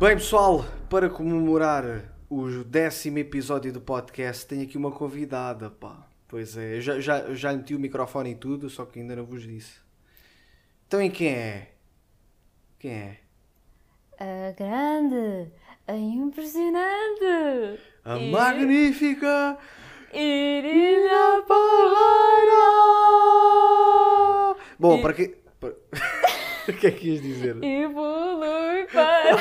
Bem, pessoal, para comemorar o décimo episódio do podcast, tenho aqui uma convidada, pá. Pois é, eu já, já, já meti o microfone e tudo, só que ainda não vos disse. Então, e quem é? Quem é? A grande, a impressionante, A E- magnífica Irina Parreira! Bom, E- para que... o que é que ias dizer? evolui para...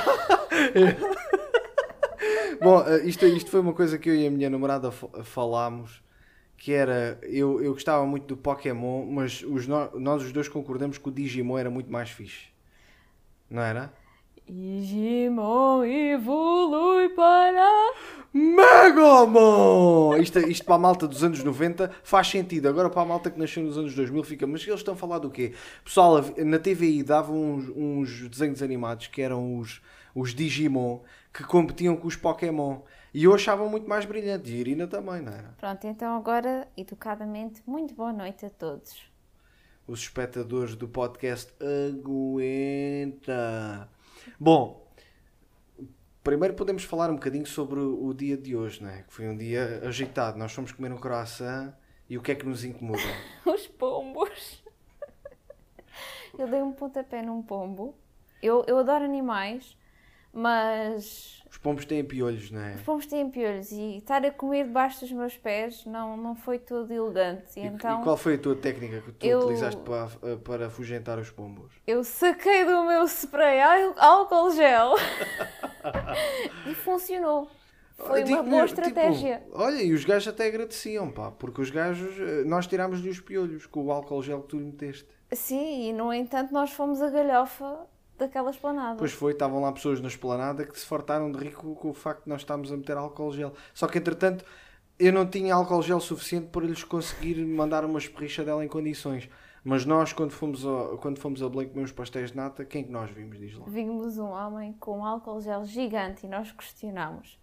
Bom, eh, isto, isto foi uma coisa que eu e a minha namorada fa- falámos, que era, eu, eu gostava muito do Pokémon, mas os nós os dois concordamos que o Digimon era muito mais fixe. Não era? Digimon evolui para... Megamon! Isto, isto para a malta dos anos 90 faz sentido. Agora para a malta que nasceu nos anos 2000 fica, mas eles estão a falar do quê? Pessoal, na TVI davam uns, uns desenhos animados que eram os, os Digimon que competiam com os Pokémon. E eu achava muito mais brilhante. E a Irina também, não era? Pronto, então agora, educadamente, muito boa noite a todos. Os espectadores do podcast aguenta. Bom, primeiro podemos falar um bocadinho sobre o dia de hoje, não é? Que foi um dia agitado. Nós fomos comer um croissant e o que é que nos incomoda? Os pombos. Eu dei um pontapé num pombo. Eu, eu adoro animais, mas Os pombos têm piolhos, não é? os pombos têm piolhos e estar a comer debaixo dos meus pés não, não foi todo elegante. E E, então e qual foi a tua técnica que tu eu- utilizaste para, para afugentar os pombos? eu saquei do meu spray ál- álcool gel e funcionou. Foi Digo uma boa mesmo, estratégia. tipo, olha, e os gajos até agradeciam, pá, porque os gajos, eh, nós tirámos-lhe os piolhos com o álcool gel que tu lhe meteste. Sim, e no entanto nós fomos a galhofa daquela esplanada. Pois foi, estavam lá pessoas na esplanada que se fartaram de rir com, o facto de nós estarmos a meter álcool gel. Só que entretanto eu não tinha álcool gel suficiente para lhes conseguir mandar uma esperricha dela em condições. Mas nós, quando fomos, ao, quando fomos a Belém comer uns pastéis de nata, quem é que nós vimos? Diz lá. Vimos um homem com um álcool gel gigante e nós questionámos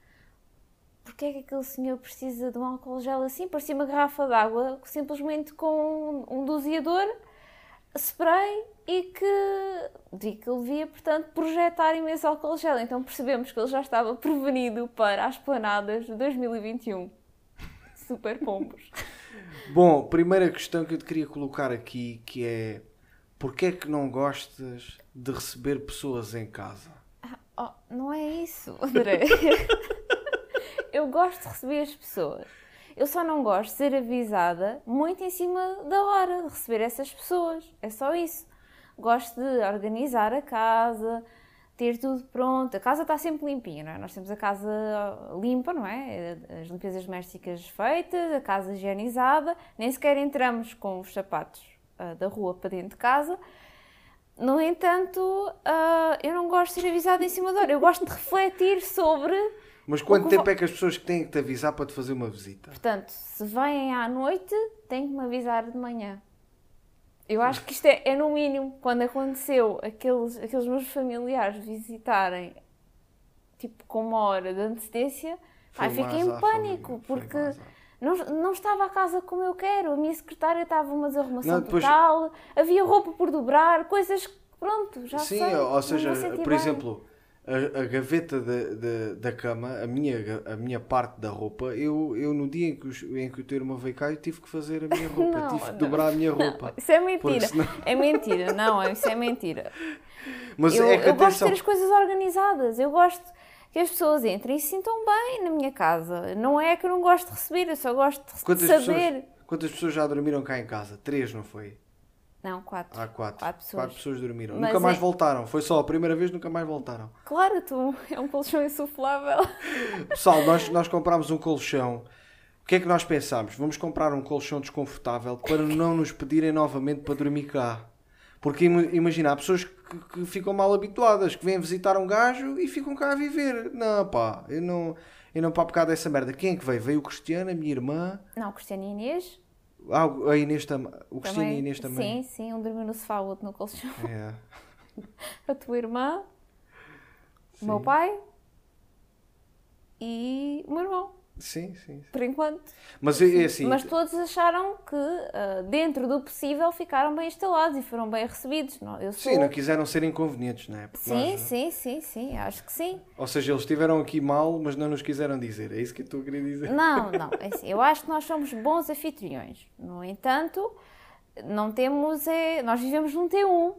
porquê é que aquele senhor precisa de um álcool gel assim? Parecia uma garrafa de água simplesmente com um doseador, spray e que vi que ele devia, portanto, projetar imenso álcool gel. Então percebemos que ele já estava prevenido para as planadas de 2021. Super pombos. Bom, primeira questão que eu te queria colocar aqui, que é... Porquê é que não gostas de receber pessoas em casa? Oh, não é isso, André. eu gosto de receber as pessoas. Eu só não gosto de ser avisada muito em cima da hora de receber essas pessoas. É só isso. Gosto de organizar a casa, ter tudo pronto. A casa está sempre limpinha, não é? Nós temos a casa limpa, não é? As limpezas domésticas feitas, a casa higienizada. Nem sequer entramos com os sapatos ah, da rua para dentro de casa. No entanto, ah, eu não gosto de ser avisada em cima da hora. Eu gosto de refletir sobre. Mas quanto tempo é que as pessoas têm que te avisar para te fazer uma visita? Portanto, se vêm à noite, têm que me avisar de manhã. Eu acho que isto é, é no mínimo. Quando aconteceu aqueles, aqueles meus familiares visitarem, tipo, com uma hora de antecedência, ai, um fiquei em pânico, porque não, não estava a casa como eu quero. A minha secretária estava uma desarrumação Não, depois- total, havia roupa por dobrar, coisas que, pronto, já Sim, sei. ou não seja, por bem. exemplo, a, a gaveta da, da, da cama, a minha, a minha parte da roupa, eu, eu no dia em que, os- em que o teu irmão veio cá, eu tive que fazer a minha roupa, Não, tive que não. dobrar a minha roupa. Isso é mentira. senão- É mentira, não, isso é mentira. Mas eu é eu gosto de ter as coisas organizadas. Eu gosto que as pessoas entrem e se sintam bem na minha casa. Não é que eu não gosto de receber, eu só gosto de quantas saber. pessoas, quantas pessoas já dormiram cá em casa? Três, não foi? Não, quatro. Há quatro. Quatro pessoas. dormiram. Mas nunca mais é- voltaram. Foi só a primeira vez, nunca mais voltaram. Claro, tu é um colchão insuflável. Pessoal, nós, nós comprámos um colchão. O que é que nós pensámos? Vamos comprar um colchão desconfortável para não nos pedirem novamente para dormir cá. Porque ima- imagina, há pessoas que, que ficam mal habituadas, que vêm visitar um gajo e ficam cá a viver. Não, pá, eu não, eu não papo cá dessa merda. Quem é que veio? Veio o Cristiano, a minha irmã. Não, Cristiano e Inês. Ah, a Inês também. O Cristiano e a Inês também. Sim, sim, um dormiu no sofá, o outro no colchão. É. A tua irmã, o Sim. meu pai e o meu irmão. Sim, sim. sim. por enquanto. Mas é, é assim. Mas todos acharam que, ah, dentro do possível, ficaram bem instalados e foram bem recebidos. Não, eu sou... Sim, não quiseram ser inconvenientes, não é? Porque sim, nós- sim, sim, sim, acho que sim. Ou seja, eles estiveram aqui mal, mas não nos quiseram dizer. É isso que eu estou a querer dizer. Não, não, é assim, eu acho que nós somos bons anfitriões. No entanto, não temos é. Nós vivemos num T1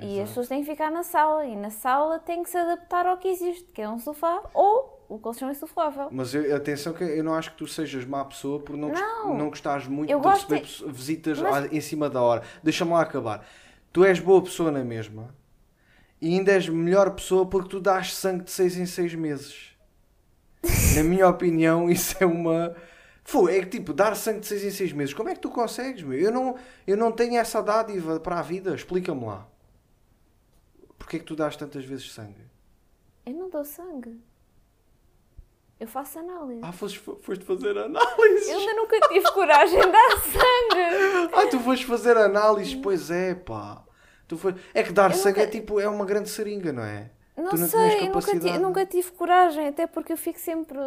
e as pessoas têm que ficar na sala e na sala tem que se adaptar ao que existe, que é um sofá ou o colchão insuflável. Mas eu- atenção que eu não acho que tu sejas má pessoa por não, Não. não gostares muito Eu de receber de- visitas Mas- em cima da hora. Deixa-me lá acabar. Tu és boa pessoa na mesma e ainda és melhor pessoa porque tu dás sangue de 6 em 6 meses. na minha opinião, isso é uma. Pô, é que tipo, dar sangue de 6 em 6 meses, como é que tu consegues, meu? Eu não, eu não tenho essa dádiva para a vida, explica-me lá. Porquê é que tu dás tantas vezes sangue? Eu não dou sangue. Eu faço análise. Ah, foste, foste fazer análise. Eu ainda nunca tive coragem de dar sangue. Ah, tu foste fazer análises, pois é, pá. Tu foi... É que dar Eu sangue é nunca- tipo, é uma grande seringa, não é? Não, tu não sei, eu nunca, nunca tive coragem, até porque eu fico sempre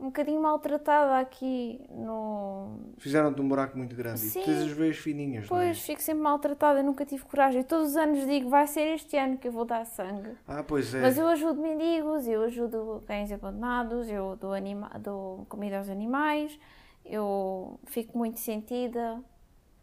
um bocadinho maltratada aqui no. Fizeram-te um buraco muito grande. E Sim. tu tens as veias fininhas, Pois, não é? fico sempre maltratada, nunca tive coragem. Todos os anos digo, vai ser este ano que eu vou dar sangue. Ah, pois é. Mas eu ajudo mendigos, eu ajudo cães abandonados, eu dou, anima dou comida aos animais, eu fico muito sentida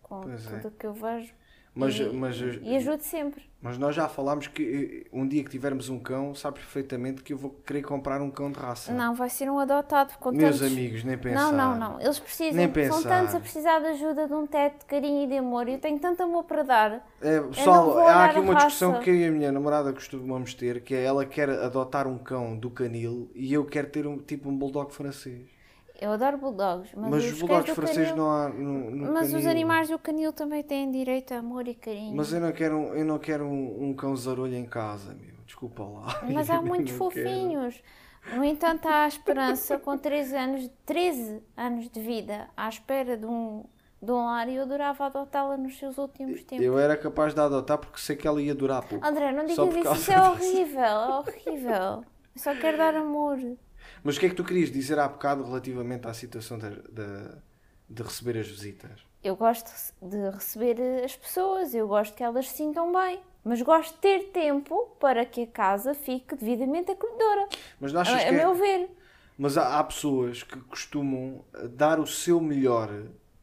com Pois é. tudo o que eu vejo. Mas, e, mas, e ajudo sempre. mas nós já falámos que eh, um dia que tivermos um cão, sabes perfeitamente que eu vou querer comprar um cão de raça. Não, vai ser um adotado com Meus tantos... amigos, nem pensar. Não, não, não. Eles precisam, Nem são pensar. tantos a precisar de ajuda, de um teto, de carinho e de amor. Eu tenho tanto amor para dar. É, pessoal, há aqui uma discussão que eu e a minha namorada costumamos ter, que é ela quer adotar um cão do canil e eu quero ter um tipo um bulldog francês. Eu adoro bulldogs, mas, Mas, os os bulldogs do franceses canil- não há no, no Mas os canil. animais do canil também têm direito a amor e carinho. Mas eu não quero, um- eu não quero um, um cão zarolho em casa, meu. Desculpa lá. Mas há muitos não quero. fofinhos. No entanto, há a esperança, com 13 anos, 13 anos de vida, à espera de um, de um lar, e eu adorava adotá-la nos seus últimos tempos. Eu era capaz de adotar porque sei que ela ia durar pouco. André, não digas isso, isso é horrível, é horrível. Eu só quero dar amor. Mas o que é que tu querias dizer há bocado relativamente à situação de, de, de receber as visitas? Eu gosto de receber as pessoas, eu gosto que elas se sintam bem, mas gosto de ter tempo para que a casa fique devidamente acolhedora. Mas não A, achas a que é- meu ver. Mas há, há pessoas que costumam eh, dar o seu melhor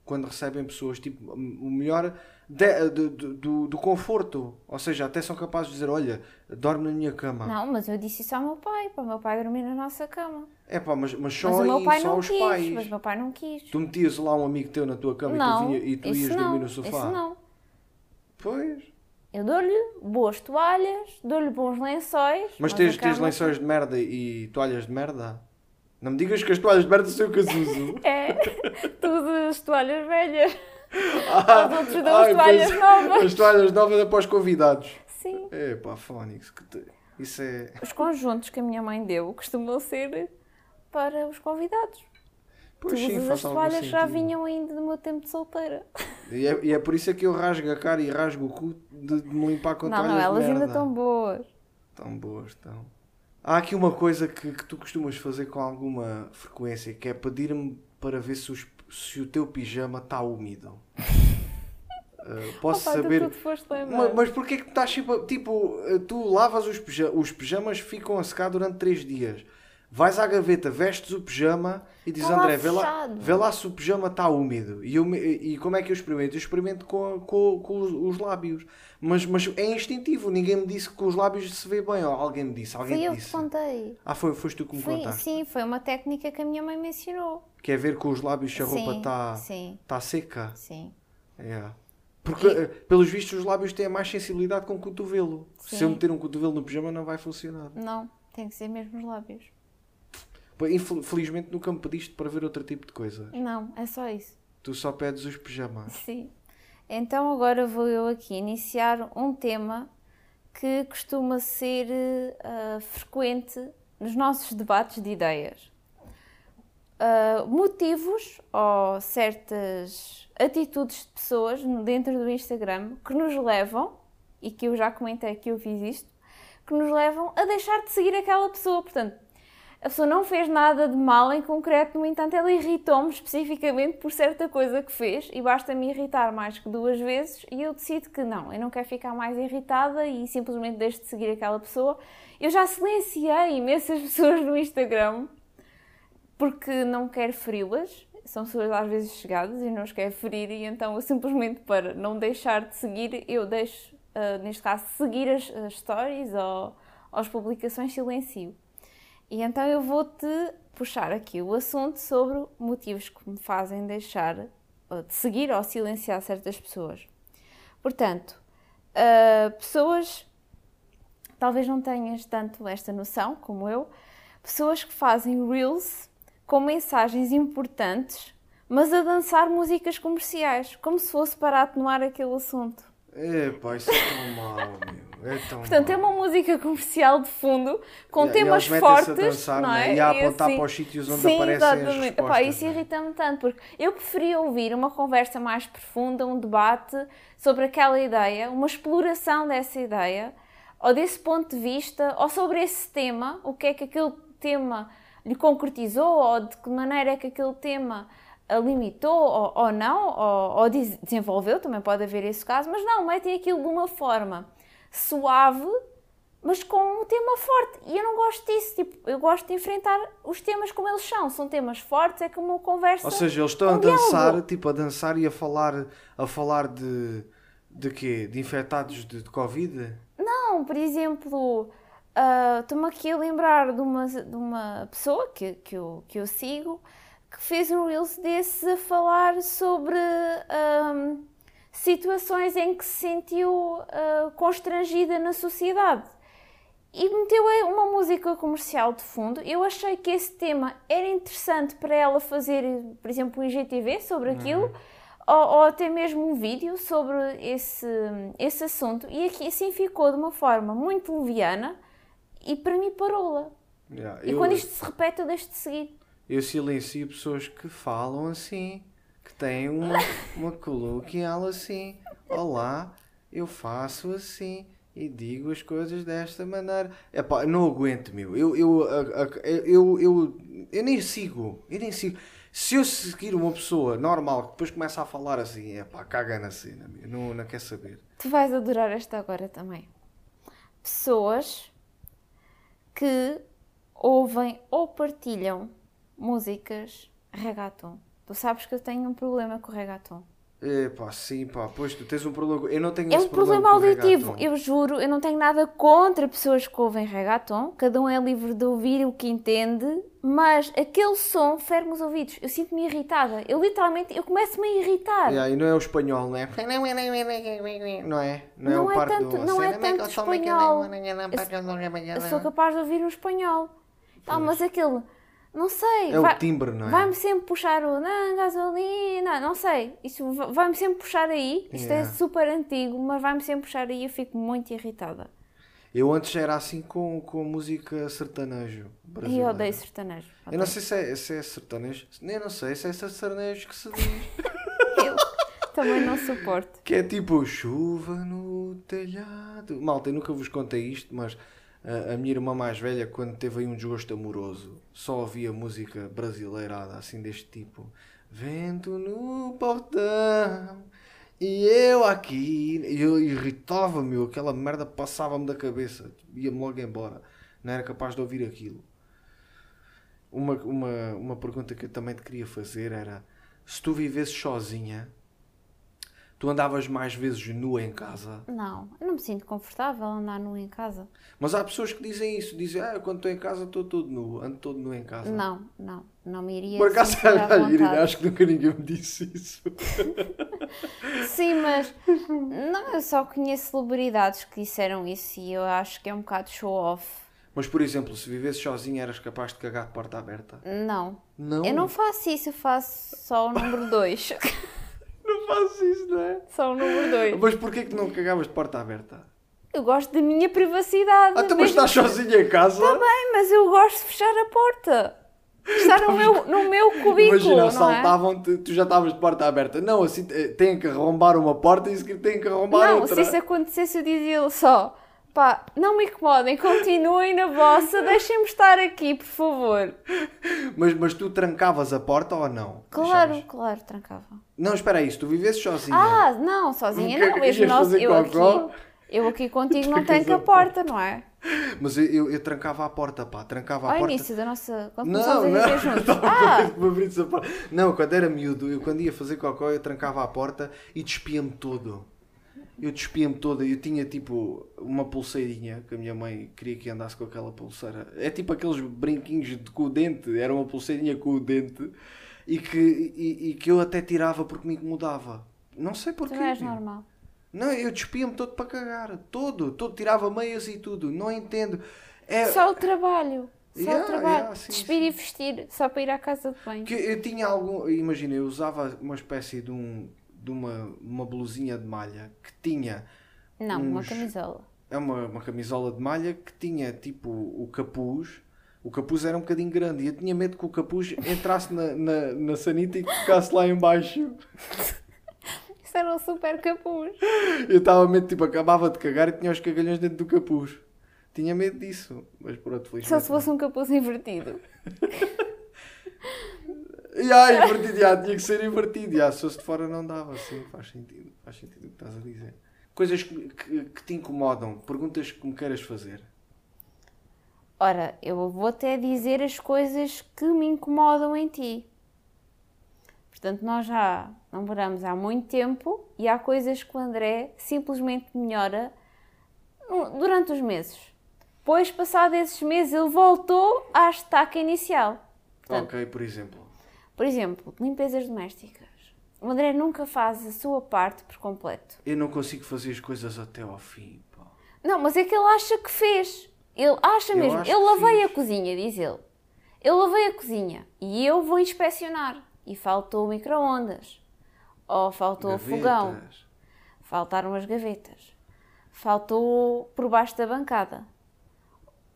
quando recebem pessoas, tipo, o melhor de- de- de- do, do conforto. Ou seja, até são capazes de dizer: Olha, dorme na minha cama. Não, mas eu disse isso ao meu pai, para o meu pai dormir na nossa cama. É pá, mas, mas só Mas o meu pai só não os quis, pais. mas o meu pai não quis. Tu metias lá um amigo teu na tua cama não, e tu, vinha, e tu ias não, dormir no sofá. Isso não. Pois. Eu dou-lhe boas toalhas, dou-lhe bons lençóis. Mas tens, tens lençóis de merda e toalhas de merda? Não me digas que as toalhas de merda são eu que as uso. É, tudo as toalhas velhas. Ah, Os outros dão as toalhas pois, novas. As toalhas novas é para os convidados. Sim. É pá, Fónix, que te- isso é. Os conjuntos que a minha mãe deu costumam ser para os convidados. Pois sim, as toalhas já vinham ainda do meu tempo de solteira. E é, e é por isso é que eu rasgo a cara e rasgo o cu de, de me limpar com não, toalhas não, elas merda. ainda estão boas. Tão boas, estão. Há aqui uma coisa que, que tu costumas fazer com alguma frequência, que é pedir-me para ver se, os- se o teu pijama está úmido. Uh, posso Opa, saber. Tu tudo foste lembrar. Ma- Mas porquê que estás Tipo, eh, tu lavas os, pija- os pijamas, ficam a secar durante 3 dias. Vais à gaveta, vestes o pijama e dizes Tá André, vê lá, vê lá se o pijama está úmido. E, eu, e como é que eu experimento? Eu experimento com, com, com os, os lábios. Mas, mas é instintivo, ninguém me disse que com os lábios se vê bem. Ou alguém me disse, alguém te eu que disse. te contei. Ah, foi, foste tu que me Foi, contaste. sim, foi uma técnica que a minha mãe me ensinou. Que é ver com os lábios se a roupa está tá seca. sim. É. Porque, eh, pelos vistos, os lábios têm mais sensibilidade com o cotovelo. Se Sim. eu meter um cotovelo no pijama, não vai funcionar. Não, tem que ser mesmo os lábios. Pô, infel- Felizmente nunca me pediste para ver outro tipo de coisa. Não, é só isso. Tu só pedes os pijamas. Sim. Então agora vou eu aqui iniciar um tema que costuma ser eh, frequente nos nossos debates de ideias. Ah, motivos ou certas atitudes de pessoas dentro do Instagram que nos levam, e que eu já comentei que eu fiz isto, que nos levam a deixar de seguir aquela pessoa. Portanto, A pessoa não fez nada de mal em concreto, no entanto, ela irritou-me especificamente por certa coisa que fez e basta-me irritar mais que duas vezes e eu decido que não, eu não quero ficar mais irritada e simplesmente deixo de seguir aquela pessoa. Eu já silenciei imensas pessoas no Instagram porque não quero feri-las. São pessoas às vezes chegadas e não as quero ferir, e então eu simplesmente para não deixar de seguir, eu deixo, uh, neste caso, seguir as, as stories ou, as publicações, silencio. E então eu vou-te puxar aqui o assunto sobre motivos que me fazem deixar de seguir ou silenciar certas pessoas. Portanto, uh, pessoas, talvez não tenhas tanto esta noção como eu, pessoas que fazem reels com mensagens importantes, mas a dançar músicas comerciais, como se fosse para atenuar aquele assunto. Epá, isso é tão mau, meu. É tão Portanto, mau. é uma música comercial de fundo, com E- temas e fortes, a dançar, não né? é? E a apontar assim- para os sítios onde Sim, aparecem as exatamente. Respostas, isso né? irrita-me tanto, porque eu preferia ouvir uma conversa mais profunda, um debate sobre aquela ideia, uma exploração dessa ideia, ou desse ponto de vista, ou sobre esse tema, o que é que aquele tema lhe concretizou, ou de que maneira é que aquele tema a limitou ou, ou não, ou, ou des- desenvolveu, também pode haver esse caso, mas não, metem aquilo de uma forma suave, mas com um tema forte. E eu não gosto disso, tipo, eu gosto de enfrentar os temas como eles são. São temas fortes, é como uma conversa. Ou seja, eles estão um a dançar, diálogo. tipo, a dançar e a falar, a falar de, de quê? De infectados de, de Covid? Não, por exemplo, ah, estou-me aqui a lembrar de uma, de uma pessoa que, que, eu, que eu sigo que fez um Reels desses a falar sobre ahm, situações em que se sentiu ah, constrangida na sociedade. E meteu uma música comercial de fundo. Eu achei que esse tema era interessante para ela fazer, por exemplo, um IGTV sobre aquilo, ou, ou até mesmo um vídeo sobre esse, esse assunto. E aqui assim ficou de uma forma muito leviana e para mim parou-la. Yeah, E eu, quando isto se repete, eu deixo de seguir. eu silencio pessoas que falam assim, que têm uma, uma coloquial assim. Olá, eu faço assim e digo as coisas desta maneira. Epá, não aguento, meu. Eu, eu, eu, eu, eu nem sigo, eu nem sigo. Se eu seguir uma pessoa normal que depois começa a falar assim, epá, caga na cena, meu. Não, não quer saber. Tu vais adorar esta agora também. Pessoas que ouvem ou partilham músicas reggaeton. Tu sabes que eu tenho um problema com o reggaeton. Epá, sim, pá, pois tu tens um problema. Eu não tenho É um problema o auditivo. Eu juro, eu não tenho nada contra pessoas que ouvem reggaeton. Cada um é livre de ouvir o que entende. Mas aquele som fere-me os ouvidos. Eu sinto-me irritada. Eu literalmente, eu começo-me a irritar. Yeah, e não é o espanhol, não é? Não é? Não, é Não o é tanto- do... não é tanto espanhol. Eu sou capaz de ouvir um espanhol. Tá, mas aquele, não sei. É o vai- timbre, não é? Vai-me sempre puxar o "Não, gasolina, não sei. Isso va- vai-me sempre puxar aí. Isto é Yeah. super antigo, mas vai-me sempre puxar aí e eu fico muito irritada. Eu antes era assim com, com música sertanejo E brasileira. eu odeio sertanejo. Eu não Odeio. sei se é, se é sertanejo. Eu não sei se é sertanejo que se diz. Eu também não suporto. que é tipo chuva no telhado. Malta, eu nunca vos contei isto, mas a, minha irmã mais velha, quando teve aí um desgosto amoroso, só ouvia música brasileirada, assim deste tipo. Vento no portão e eu aqui. Eu irritava-me, aquela merda passava-me da cabeça, ia-me logo embora. Não era capaz de ouvir aquilo. Uma, uma, uma pergunta que eu também te queria fazer era: se tu vivesses sozinha, tu andavas mais vezes nua em casa? Não, eu não me sinto confortável a andar nu em casa. Mas há pessoas que dizem isso: dizem, ah, quando estou em casa estou todo nu, ando todo nu em casa. Não, não, não me iria Por acaso, Irina, acho que nunca ninguém me disse isso. Sim, mas não, eu só conheço celebridades que disseram isso e eu acho que é um bocado show-off. Mas, por exemplo, se vivesses sozinha, eras capaz de cagar de porta aberta? Não. Não. Eu não faço isso, eu faço só o número 2. Não faço isso, não é? só o número 2. Mas porquê que não cagavas de porta aberta? Eu gosto da minha privacidade. Ah, tu mas mesmo- estás sozinha em casa? Tá bem, mas eu gosto de fechar a porta. Estar no meu, no meu cubículo, Imagina, não é? assaltavam-te, tu já estavas de porta aberta. Não, assim, eh, têm que arrombar uma porta e têm que arrombar Não, outra. se isso acontecesse eu dizia-lhe só Pá, não me incomodem, continuem na vossa, deixem-me estar aqui, por favor. Mas, mas tu trancavas a porta ou não? Claro, Deixavas? claro, trancava. Não, espera aí, se tu vivesses sozinha. Ah, não, sozinha é não, mesmo nós, eu cocó? aqui, eu aqui contigo não Trancas tenho a a porta, não é? Mas eu, eu, eu trancava a porta, pá, trancava a Ao porta. início da nossa. Quando Não, começámos a não, viver juntos. estava Ah, a a. Não, quando era miúdo, eu quando ia fazer cocó, eu trancava a porta e despia-me todo. Eu despia-me toda. Eu tinha tipo uma pulseirinha que a minha mãe queria que andasse com aquela pulseira. É tipo aqueles brinquinhos de, com o dente. Era uma pulseirinha com o dente e que, e, e que eu até tirava porque me incomodava. Não sei porquê. não és normal. Não, eu despia-me todo para cagar. Todo. Todo. Tirava meias e tudo. Não entendo. É, Só o trabalho. Só Yeah, o trabalho. yeah, sim, Despir e vestir, só para ir à casa de banho. Que eu tinha algum. Imagina, eu usava uma espécie de, um, de uma, uma blusinha de malha que tinha. Não, uma uns- camisola. É uma, uma camisola de malha que tinha tipo o capuz. O capuz era um bocadinho grande e eu tinha medo que o capuz entrasse na, na, na sanita e ficasse lá em baixo. Isso era um super capuz. Eu estava medo, tipo, acabava de cagar e tinha os cagalhões dentro do capuz. Tinha medo disso, mas pronto, felizmente. Só se fosse um capuz invertido. E ai, invertido, já, tinha que ser invertido. Já, se fosse de fora não dava, sim, faz sentido. Faz sentido o que estás a dizer. Coisas que, que, que te incomodam, perguntas que me queiras fazer. Ora, eu vou até dizer as coisas que me incomodam em ti. Portanto, nós já namoramos há muito tempo e há coisas que o André simplesmente melhora durante os meses. Depois, passado esses meses, ele voltou à estaca inicial. Portanto, Ok, por exemplo. Por exemplo, limpezas domésticas. O André nunca faz a sua parte por completo. Eu não consigo fazer as coisas até ao fim. pá. Não, mas é que ele acha que fez. Ele acha Eu mesmo. Ele que lavei fiz. a cozinha, diz ele. Eu lavei a cozinha e eu vou inspecionar. E faltou o micro-ondas. Ou faltou o fogão. Gavetas. Faltaram as gavetas. Faltou por baixo da bancada.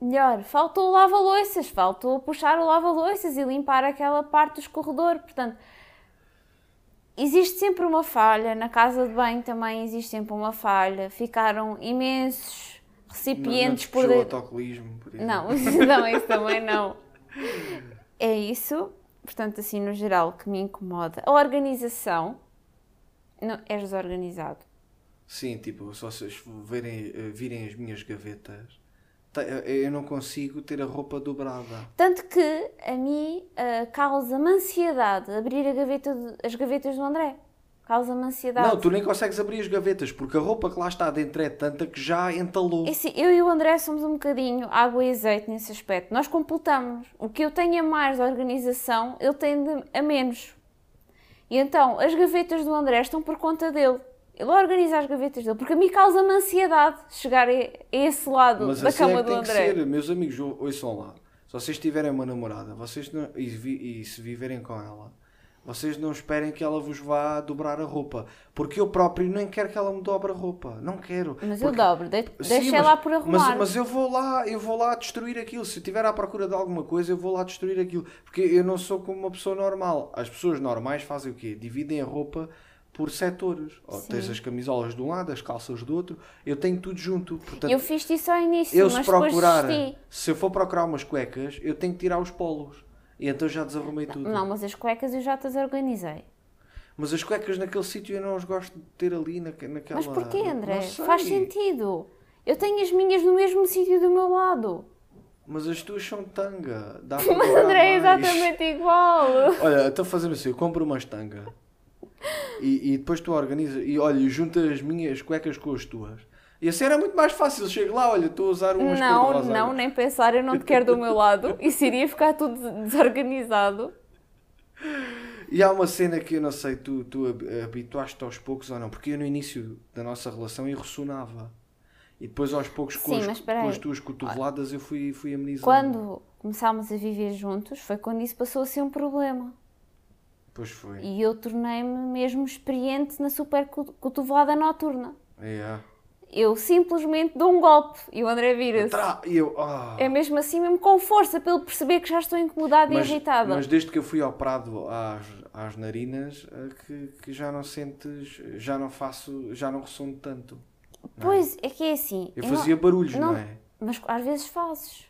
Melhor, faltou o lava-loiças. Faltou puxar o lava-loiças e limpar aquela parte do escorredor. Portanto, existe sempre uma falha. Na casa de banho também existe sempre uma falha. Ficaram imensos Não, não recipientes te por dentro. autocolismo, por. Não, não, isso também não. É isso, portanto, assim, no geral, que me incomoda. A organização. Não, és desorganizado. Sim, tipo, se vocês verem, eh, virem as minhas gavetas, eu não consigo ter a roupa dobrada. Tanto que a mim ah, causa-me ansiedade abrir a gaveta de- as gavetas do André. Causa-me ansiedade. Não, tu nem consegues abrir as gavetas, porque a roupa que lá está dentro é tanta que já entalou. É assim, eu e o André somos um bocadinho água e azeite nesse aspecto. Nós completamos. O que eu tenho a mais de organização, ele tem a menos. E então, as gavetas do André estão por conta dele. Ele organiza as gavetas dele, porque a mim causa-me ansiedade chegar a esse lado Mas da assim cama é que do tem que André. ser, meus amigos, ou- ouçam lá. Se vocês tiverem uma namorada vocês não- e, vi- e se viverem com ela, vocês não esperem que ela vos vá dobrar a roupa. Porque eu próprio nem quero que ela me dobre a roupa. Não quero. Mas eu Porque- dobro, de- deixa lá por arrumar. Mas, mas eu vou lá, eu vou lá destruir aquilo. Se eu estiver à procura de alguma coisa, eu vou lá destruir aquilo. Porque eu não sou como uma pessoa normal. As pessoas normais fazem o quê? Dividem a roupa por setores. Ou Sim. tens as camisolas de um lado, as calças do outro. Eu tenho tudo junto. Portanto, Eu fiz isso ao início, eu se procurar, se eu for procurar umas cuecas, eu tenho que tirar os polos. E então já desarrumei tudo. Não, mas as cuecas eu já as organizei. Mas as cuecas naquele sítio eu não as gosto de ter ali na, naquela. Mas porquê, não André? Faz sentido. Eu tenho as minhas no mesmo sítio do meu lado. Mas as tuas são tanga. Dá para Mas André é exatamente igual. Olha, então fazemos assim, eu compro uma estanga e, e depois tu organizas e olha, junta as minhas cuecas com as tuas. E assim era muito mais fácil. Chego lá, olha, estou a usar umas Não, não, nem pensar, eu não te quero do meu lado. Isso iria ficar tudo desorganizado. E há uma cena que eu não sei, tu, tu hab- habituaste aos poucos ou não, porque eu no início da nossa relação eu ressonava. E depois aos poucos com, Sim, com as tuas cotoveladas eu fui, fui amenizando. Quando começámos a viver juntos, foi quando isso passou a ser um problema. Pois foi. E eu tornei-me mesmo experiente na super co- cotovelada noturna. É. Eu simplesmente dou um golpe e o André vira-se. Tra- eu, ah. É mesmo assim, mesmo com força, para ele perceber que já estou incomodada mas, e irritada. mas desde que eu fui operado às, às narinas, eh, que, que já não sentes, já não faço, já não ressono tanto. Pois, é que é assim. Eu não- fazia barulhos, não, não- é? Mas às vezes fazes.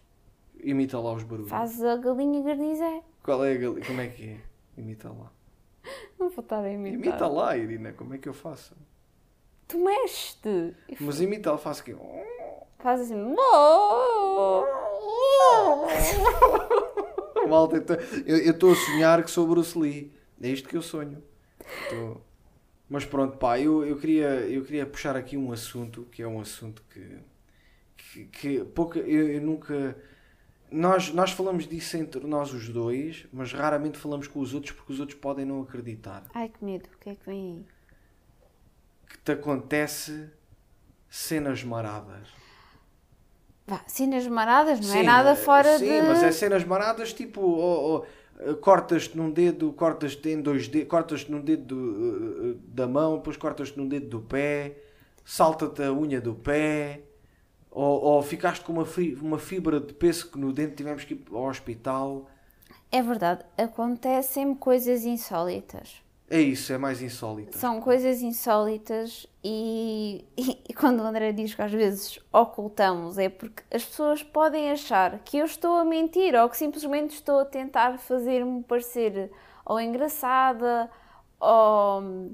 Imita lá os barulhos. Fazes a galinha garnizé. Qual é a galinha? Como é que é? Imita lá. Não vou estar a imitar. Imita lá, Irina, como é que eu faço? Tu mexes-te. Mas imita lá, faço aqui. Fazes assim. Malta, eu estou a sonhar que sou Bruce Lee. É isto que eu sonho. Tô- Mas pronto, pá, eu, eu, queria, eu queria puxar aqui um assunto que é um assunto que, que, que pouca, eu, eu nunca. Nós, nós falamos disso entre nós os dois, mas raramente falamos com os outros porque os outros podem não acreditar. Ai que medo, o que é que vem aí? Que te acontece cenas maradas. Vá, cenas maradas, não é Sim, nada eh, fora sim, de. mas é cenas maradas tipo oh, oh, eh, cortas-te num dedo, cortas-te em dois dedos, cortas-te num dedo do, eh, da mão, depois cortas-te num dedo do pé, salta-te a unha do pé, ou, ou ficaste com uma, fi- uma fibra de pêssego no dente, tivemos que ir ao hospital. É verdade, acontecem-me coisas insólitas. É isso, é mais insólito. São coisas insólitas e, e- e quando o André diz que às vezes ocultamos é porque as pessoas podem achar que eu estou a mentir ou que simplesmente estou a tentar fazer-me parecer ou engraçada ou,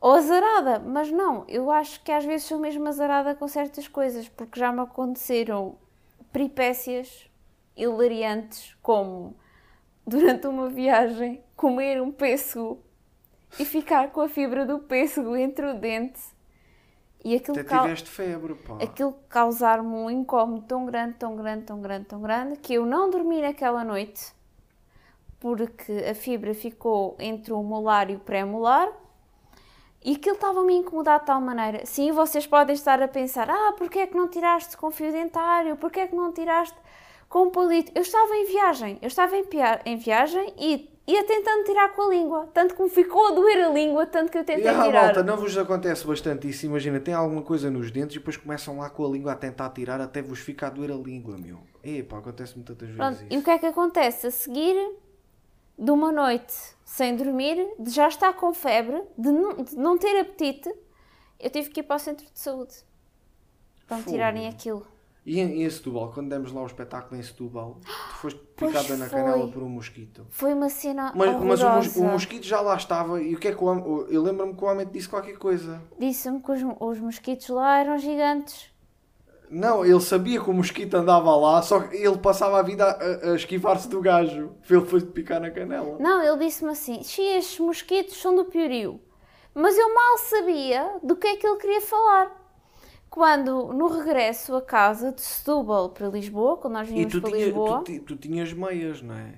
ou azarada, mas não, eu acho que às vezes sou mesmo azarada com certas coisas porque já me aconteceram peripécias hilariantes como durante uma viagem comer um pêssego e ficar com a fibra do pêssego entre o dente e aquilo, Até tiveste febre, pá. aquilo causar-me um incómodo tão grande, tão grande, tão grande, tão grande que eu não dormi naquela noite porque a fibra ficou entre o molar e o pré-molar e aquilo estava-me a incomodar de tal maneira. Sim, vocês podem estar a pensar: ah, porque é que não tiraste com fio dentário? Porque é que não tiraste com palito? Eu estava em viagem, eu estava em, em viagem e ia tentando tirar com a língua. Tanto que me ficou a doer a língua, tanto que eu tentei E, ah, tirar. malta, não vos acontece bastante isso? Imagina, tem alguma coisa nos dentes e depois começam lá com a língua a tentar tirar até vos ficar a doer a língua, meu. Epá, acontece-me tantas vezes Pronto, isso. e o que é que acontece? A seguir de uma noite sem dormir, de já estar com febre, de não, de não ter apetite, eu tive que ir para o centro de saúde para me Fogo. tirarem aquilo. E em, em Setúbal, quando demos lá o espetáculo em Setúbal, tu foste Pois picada na foi. canela por um mosquito. Foi uma cena Mas, mas o, mos- horrorosa. o mosquito já lá estava e o que é que o homem... Eu lembro-me que o homem te disse qualquer coisa. Disse-me que os, os mosquitos lá eram gigantes. Não, ele sabia que o mosquito andava lá, só que ele passava a vida a, a- esquivar-se do gajo. Ele foi-te picar na canela. Não, ele disse-me assim: Xi, estes mosquitos são do piorio. Mas eu mal sabia do que é que ele queria falar. Quando, no regresso a casa de Setúbal para Lisboa, quando nós vinhamos tu, para tinha, Lisboa, tu, tu tinhas meias, não é?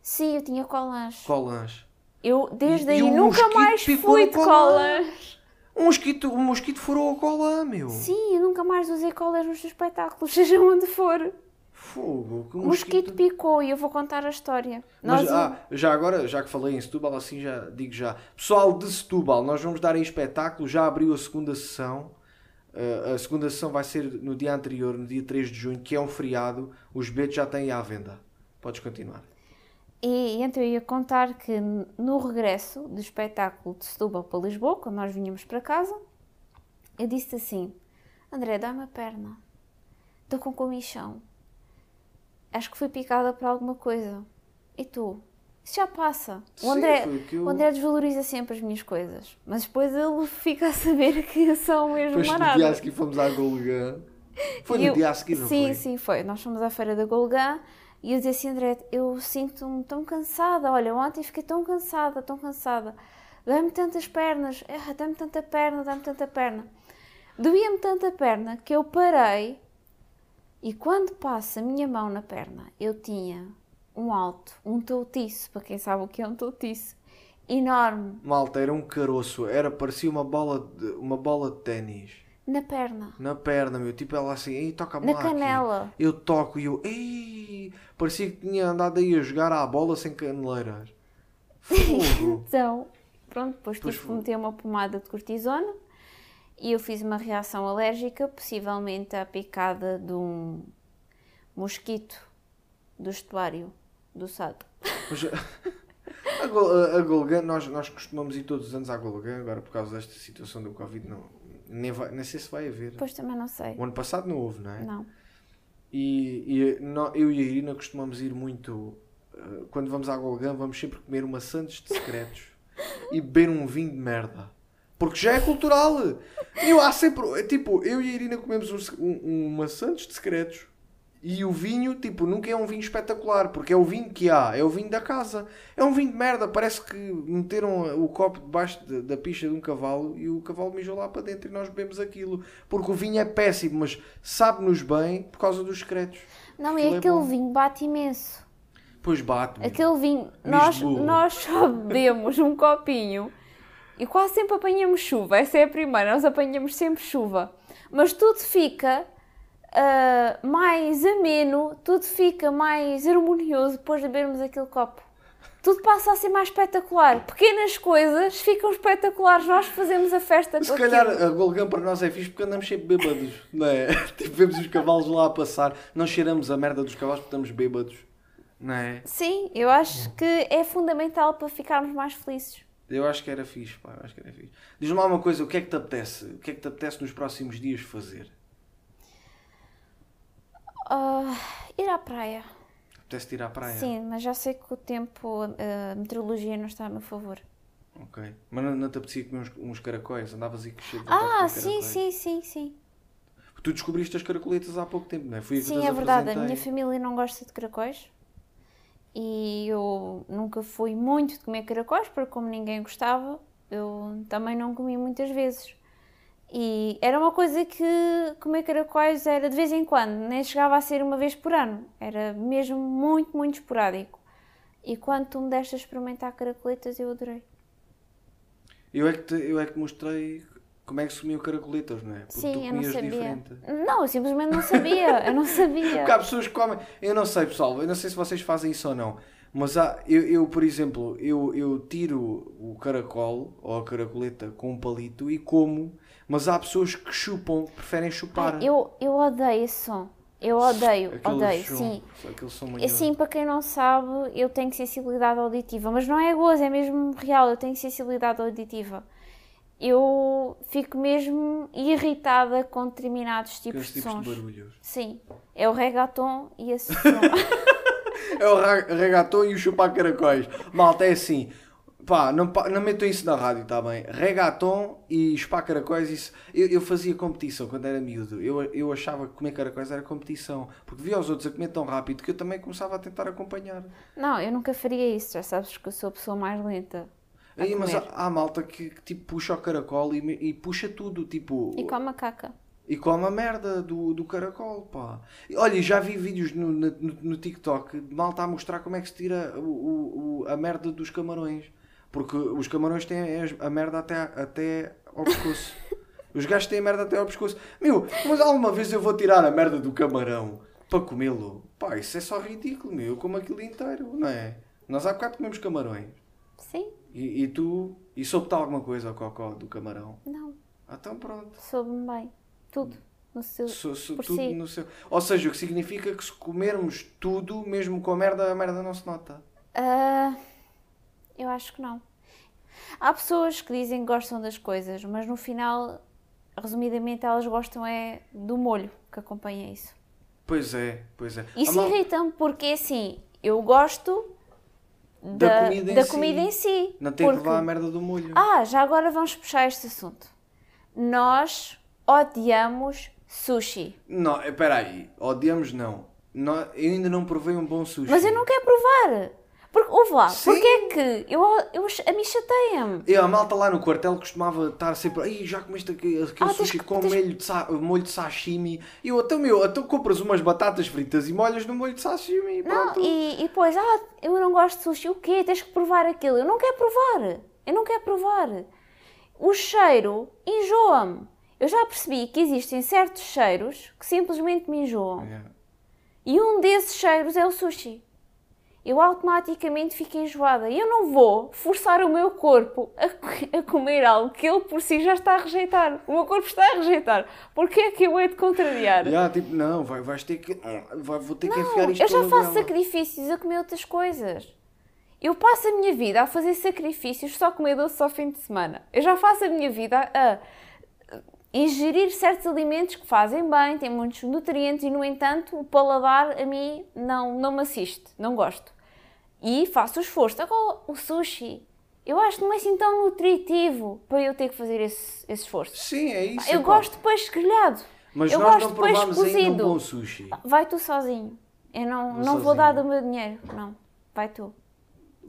sim, eu tinha colãs. Colãs. Eu, desde E- aí, nunca mais fui de colã. colãs. Um mosquito, um mosquito furou a colã, meu. Sim, eu nunca mais usei colãs nos seus espetáculos, seja onde for. Fogo. Que O mosquito picou e eu vou contar a história. Mas Nós- ah, já agora, já que falei em Setúbal, assim já digo já. Pessoal de Setúbal, nós vamos dar em espetáculo, já abriu a segunda sessão. Uh, a segunda sessão vai ser no dia anterior, no dia 3 de junho, que é um feriado. Os bilhetes já têm à venda. Podes continuar. E então eu ia contar que no regresso do espetáculo de Setúbal para Lisboa, quando nós vinhamos para casa, eu disse assim: André, dá-me a perna. Estou com comichão. Acho que fui picada por alguma coisa. E tu? Isso já passa. O Sim, André, foi que eu- o André desvaloriza sempre as minhas coisas. Mas depois ele fica a saber que eu sou mesmo Depois no marada. dia a seguir fomos à Golgã. Foi E no eu- dia a seguir, não Sim, foi? sim, foi. Nós fomos à feira da Golgã e eu disse assim, André, eu sinto-me tão cansada. Olha, ontem fiquei tão cansada, tão cansada. Dá-me tantas pernas, dá-me tanta perna, dá-me tanta perna. Doía-me tanta perna que eu parei e quando passa a minha mão na perna, eu tinha um alto, um toutiço, para quem sabe o que é um toutiço, enorme Malta, era um caroço. Era, parecia uma bola de, uma bola de ténis. Na perna, Na perna, meu. Tipo, ela assim, ei, toca-me na lá aqui." canela. Eu toco e eu, ei, parecia que tinha andado aí a jogar à bola sem caneleiras. Fogo. Então, pronto, depois Pois tive que meter uma pomada de cortisona e eu fiz uma reação alérgica, possivelmente à picada de um mosquito do estuário do Sado. Mas, a, Gol- a, a Golgã, nós, nós costumamos ir todos os anos à Golgã, agora por causa desta situação do Covid não, Nem, vai, nem sei se vai haver. Pois também não sei. O ano passado não houve, não é? Não. E, e eu e a Irina costumamos ir muito. eh, quando vamos à Golgã, vamos sempre comer uma Santos de secretos e beber um vinho de merda. Porque já é cultural. Eu há sempre. Tipo, eu e a Irina comemos um, um, uma Santos de secretos e o vinho, tipo, nunca é um vinho espetacular. Porque é o vinho que há, é o vinho da casa. É um vinho de merda. Parece que meteram o copo debaixo de- da picha de um cavalo e o cavalo mijou lá para dentro e nós bebemos aquilo. Porque o vinho é péssimo, mas sabe-nos bem por causa dos secretos. Não, e é aquele bom. vinho bate imenso. Pois bate. meu. Aquele vinho, nós, nós só bebemos um copinho e quase sempre apanhamos chuva. Essa é a primeira, nós apanhamos sempre chuva. Mas tudo fica ah, mais ameno, tudo fica mais harmonioso depois de bebermos aquele copo. Tudo passa a ser mais espetacular. Pequenas coisas ficam espetaculares. Nós fazemos a festa Se calhar aquilo. a Golgã para nós é fixe porque andamos sempre bêbados, não é? Tipo, vemos os cavalos lá a passar, não cheiramos a merda dos cavalos porque estamos bêbados, não é? Sim, eu acho que é fundamental para ficarmos mais felizes. Eu acho que era fixe, pá, eu acho que era fixe. Diz-me lá uma coisa, o que é que te apetece? O que é que te apetece nos próximos dias fazer? Ah, ir à praia. Apetece ir à praia? Sim, mas já sei que o tempo, a meteorologia não está a meu favor. Ok. Mas não, não te apetecia comer uns, uns caracóis? Andavas aí cheio de Ah, sim, sim, sim, sim. Tu descobriste as caracoletas há pouco tempo, não é? Fui Sim, é verdade. A minha família não gosta de caracóis. E eu nunca fui muito de comer caracóis, porque como ninguém gostava, eu também não comi muitas vezes. E era uma coisa que comer caracóis era de vez em quando, nem chegava a ser uma vez por ano. Era mesmo muito, muito esporádico. E quando tu me deste a experimentar caracoletas, eu adorei. Eu é, que te, eu é que mostrei como é que se comiam caracoletas, não é? Porque Sim, eu não sabia. diferente. Não, eu simplesmente não sabia. Eu não sabia. Porque há pessoas que comem. Eu não sei, pessoal, eu não sei se vocês fazem isso ou não. Mas há, eu, eu, por exemplo, eu, eu tiro o caracol ou a caracoleta com um palito e como, mas há pessoas que chupam, que preferem chupar. Ai, eu, eu odeio esse som. Eu odeio, odeio, som- sim. Aquele som Assim, para quem não sabe, eu tenho sensibilidade auditiva, mas não é gozo, é mesmo real, eu tenho sensibilidade auditiva. Eu fico mesmo irritada com determinados tipos de tipos sons. de barulhos. Sim, é o reggaeton e esse som. É o regatão e o chupar caracóis. Malta, é assim. Pá, não, não metam isso na rádio, está bem? Regaton e chupar caracóis, isso. Eu, eu fazia competição quando era miúdo. Eu, eu achava que comer caracóis era competição. Porque via os outros a comer tão rápido que eu também começava a tentar acompanhar. não, eu nunca faria isso, já sabes que eu sou a pessoa mais lenta. a Aí, mas há, há malta que, que, tipo puxa o caracol e, e puxa tudo, tipo. E come a caca. E come a merda do, do caracol, pá. Olha, já vi vídeos no, no, no TikTok de malta a mostrar como é que se tira o- o- a merda dos camarões. Porque os camarões têm a merda até, até ao pescoço. Os gajos têm a merda até ao pescoço. Meu, mas alguma vez eu vou tirar a merda do camarão para comê-lo? Pá, isso é só ridículo, meu. Eu como aquilo inteiro, não é? Nós há bocado comemos camarões. Sim? E, e tu. E soube-te alguma coisa ao cocó do camarão? Não, Ah, então pronto. soube-me bem. Tudo. No seu... So- so- por tudo si. no seu... Ou seja, o que significa que se comermos tudo, mesmo com a merda, a merda não se nota. Ah, eu acho que não. Há pessoas que dizem que gostam das coisas, mas no final, resumidamente, elas gostam é do molho que acompanha isso. Pois é, pois é. Isso irrita-me porque, assim, eu gosto Da da, comida em da si. comida em si. Não tem que porque- levar a merda do molho. Ah, já agora vamos puxar este assunto. Nós odiamos sushi. Não, espera aí. Odiamos não. Não- Eu ainda não provei um bom sushi. Mas eu não quero provar. Porque, ouve lá, Sim. porque é que eu, eu, a mim chateia-me. Eu, a malta lá no quartel costumava estar sempre. Ai, já comeste aquele, aquele Ah, sushi que- com tens- molho, de sa- molho de sashimi? E eu, então, meu, então compras umas batatas fritas e molhas no molho de sashimi. e Não, Pronto. e, e depois, ah, eu não gosto de sushi, o quê? Tens que provar aquilo. Eu não quero provar. Eu não quero provar. O cheiro enjoa-me. Eu já percebi que existem certos cheiros que simplesmente me enjoam. Yeah. E um desses cheiros é o sushi. Eu automaticamente fico enjoada. Eu não vou forçar o meu corpo a, a comer algo que ele por si já está a rejeitar. O meu corpo está a rejeitar. Porquê é que eu hei de contrariar? Yeah, tipo, não, vai, vais ter que. Vai, vou ter que enfiar Não, isto eu já faço goela. sacrifícios a comer outras coisas. Eu passo a minha vida a fazer sacrifícios só a comer doce ao fim de semana. Eu já faço a minha vida a. ingerir certos alimentos que fazem bem, têm muitos nutrientes e, no entanto, o paladar a mim não, não me assiste, não gosto. E faço o esforço. Agora, o sushi, eu acho que não é assim tão nutritivo para eu ter que fazer esse, esse esforço. Sim, é isso. Eu epá. gosto de peixe grelhado. Mas eu nós gosto não de peixe provámos ainda um cozido. bom sushi. Vai tu sozinho. Eu não, Vou não vou sozinho. dar do meu dinheiro, não. Vai tu.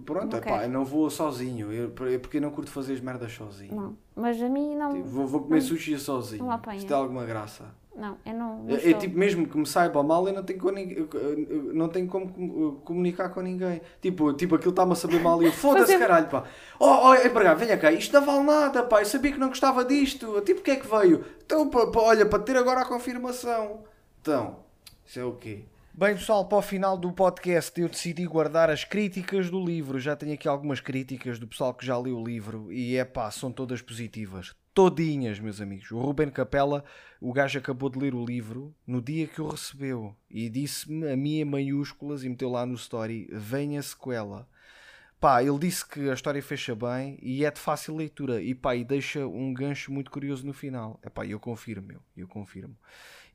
Pronto, Não epá, quero. eu não vou sozinho. Eu, é porque eu não curto fazer as merdas sozinho. Não. Mas a mim não. Tipo, vou, vou comer sushi sozinho. não apanha. Isto tem alguma graça. Não, eu não. não É, é tipo, mesmo que me saiba mal, eu não tenho, com não tenho como com- comunicar com ninguém. Tipo, tipo aquilo está-me a saber mal e eu foda-se Fazer- caralho, pá. Oh, oh, é para cá, venha cá, isto não vale nada, pá. Eu sabia que não gostava disto. Tipo, o que é que veio? Então, pá, pá, olha, para ter agora a confirmação. Então, isso é o quê? Bem, pessoal, para o final do podcast eu decidi guardar as críticas do livro. Já tenho aqui algumas críticas do pessoal que já leu o livro e é pá, são todas positivas. Todinhas, meus amigos. O Ruben Capella, o gajo acabou de ler o livro no dia que o recebeu e disse-me a em maiúsculas e meteu lá no story: venha sequela. Pá, ele disse que a história fecha bem e é de fácil leitura e pá, e deixa um gancho muito curioso no final. É pá, eu confirmo, eu, eu confirmo.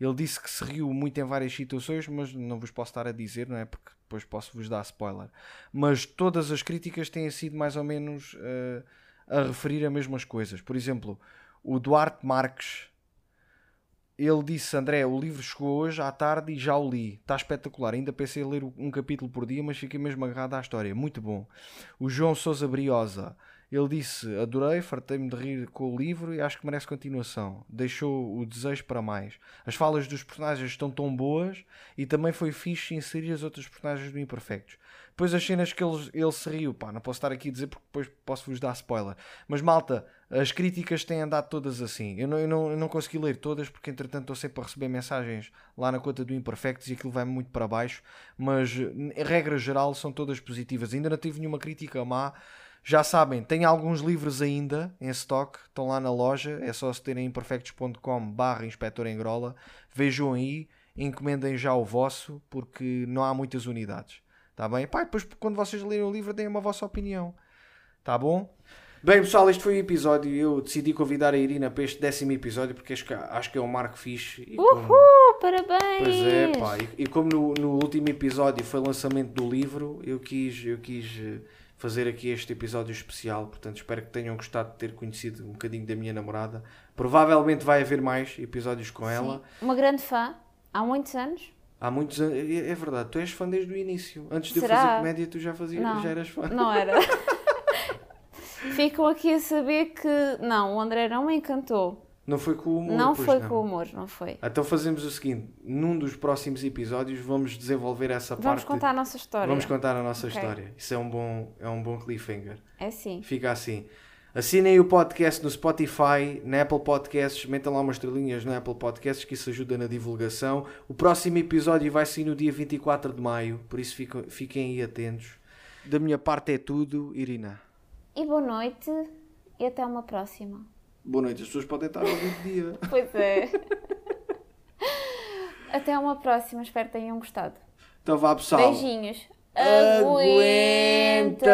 Ele disse que se riu muito em várias situações, mas não vos posso estar a dizer, não é? Porque depois posso vos dar spoiler. Mas todas as críticas têm sido mais ou menos eh, a referir a mesmas coisas. Por exemplo, o Duarte Marques, ele disse, André, o livro chegou hoje à tarde e já o li. Está espetacular. Ainda pensei em ler um capítulo por dia, mas fiquei mesmo agarrado à história. Muito bom. O João Sousa Briosa, ele disse, adorei, fartei-me de rir com o livro e acho que merece continuação. Deixou o desejo para mais. As falas dos personagens estão tão boas e também foi fixe inserir as outras personagens do Imperfectos. Depois as cenas que ele, ele se riu, pá, não posso estar aqui a dizer porque depois posso-vos dar spoiler. Mas malta, as críticas têm andado todas assim. Eu não, eu não, eu não consegui ler todas porque entretanto estou sempre a receber mensagens lá na conta do Imperfectos e aquilo vai muito para baixo. Mas em regra geral são todas positivas. Ainda não tive nenhuma crítica má. Já sabem, tem alguns livros ainda em stock, estão lá na loja, é só se terem imperfectos.com barra inspetor em grola, vejam aí, encomendem já o vosso, porque não há muitas unidades. Tá bem? Pá, depois quando vocês lerem o livro deem uma vossa opinião. Tá bom? Bem pessoal, este foi o episódio. Eu decidi convidar a Irina para este décimo episódio porque acho que, acho que é um marco fixe. E como- Uhul, parabéns! Pois é, pá. E, e como no, no último episódio foi o lançamento do livro, eu quis, eu quis eh, fazer aqui este episódio especial. Portanto, espero que tenham gostado de ter conhecido um bocadinho da minha namorada. Provavelmente vai haver mais episódios com ela. Sim. Uma grande fã, há muitos anos. Há muitos anos. É, é verdade, tu és fã desde o início. Antes de eu Será? fazer comédia, tu já, fazias, Não. já eras fã. Não era. Ficam aqui a saber que não, o André não me encantou. Não foi com o humor. não foi não. com o humor, não foi. Então fazemos o seguinte: num dos próximos episódios vamos desenvolver essa Vamos parte. contar a nossa história. Vamos contar a nossa Ok. história. Isso é um bom, é um bom cliffhanger. É sim. Fica assim. Assinem o podcast no Spotify, na Apple Podcasts, metam lá umas estrelinhas no Apple Podcasts que isso ajuda na divulgação. O próximo episódio vai sair no dia 24 de maio, por isso fiquem, fiquem aí atentos. Da minha parte é tudo, Irina. E boa noite e até uma próxima. Boa noite, as pessoas podem estar a ouvir de dia. Pois é. até uma próxima, espero que tenham gostado. Então vá pessoal. Beijinhos. Aguenta!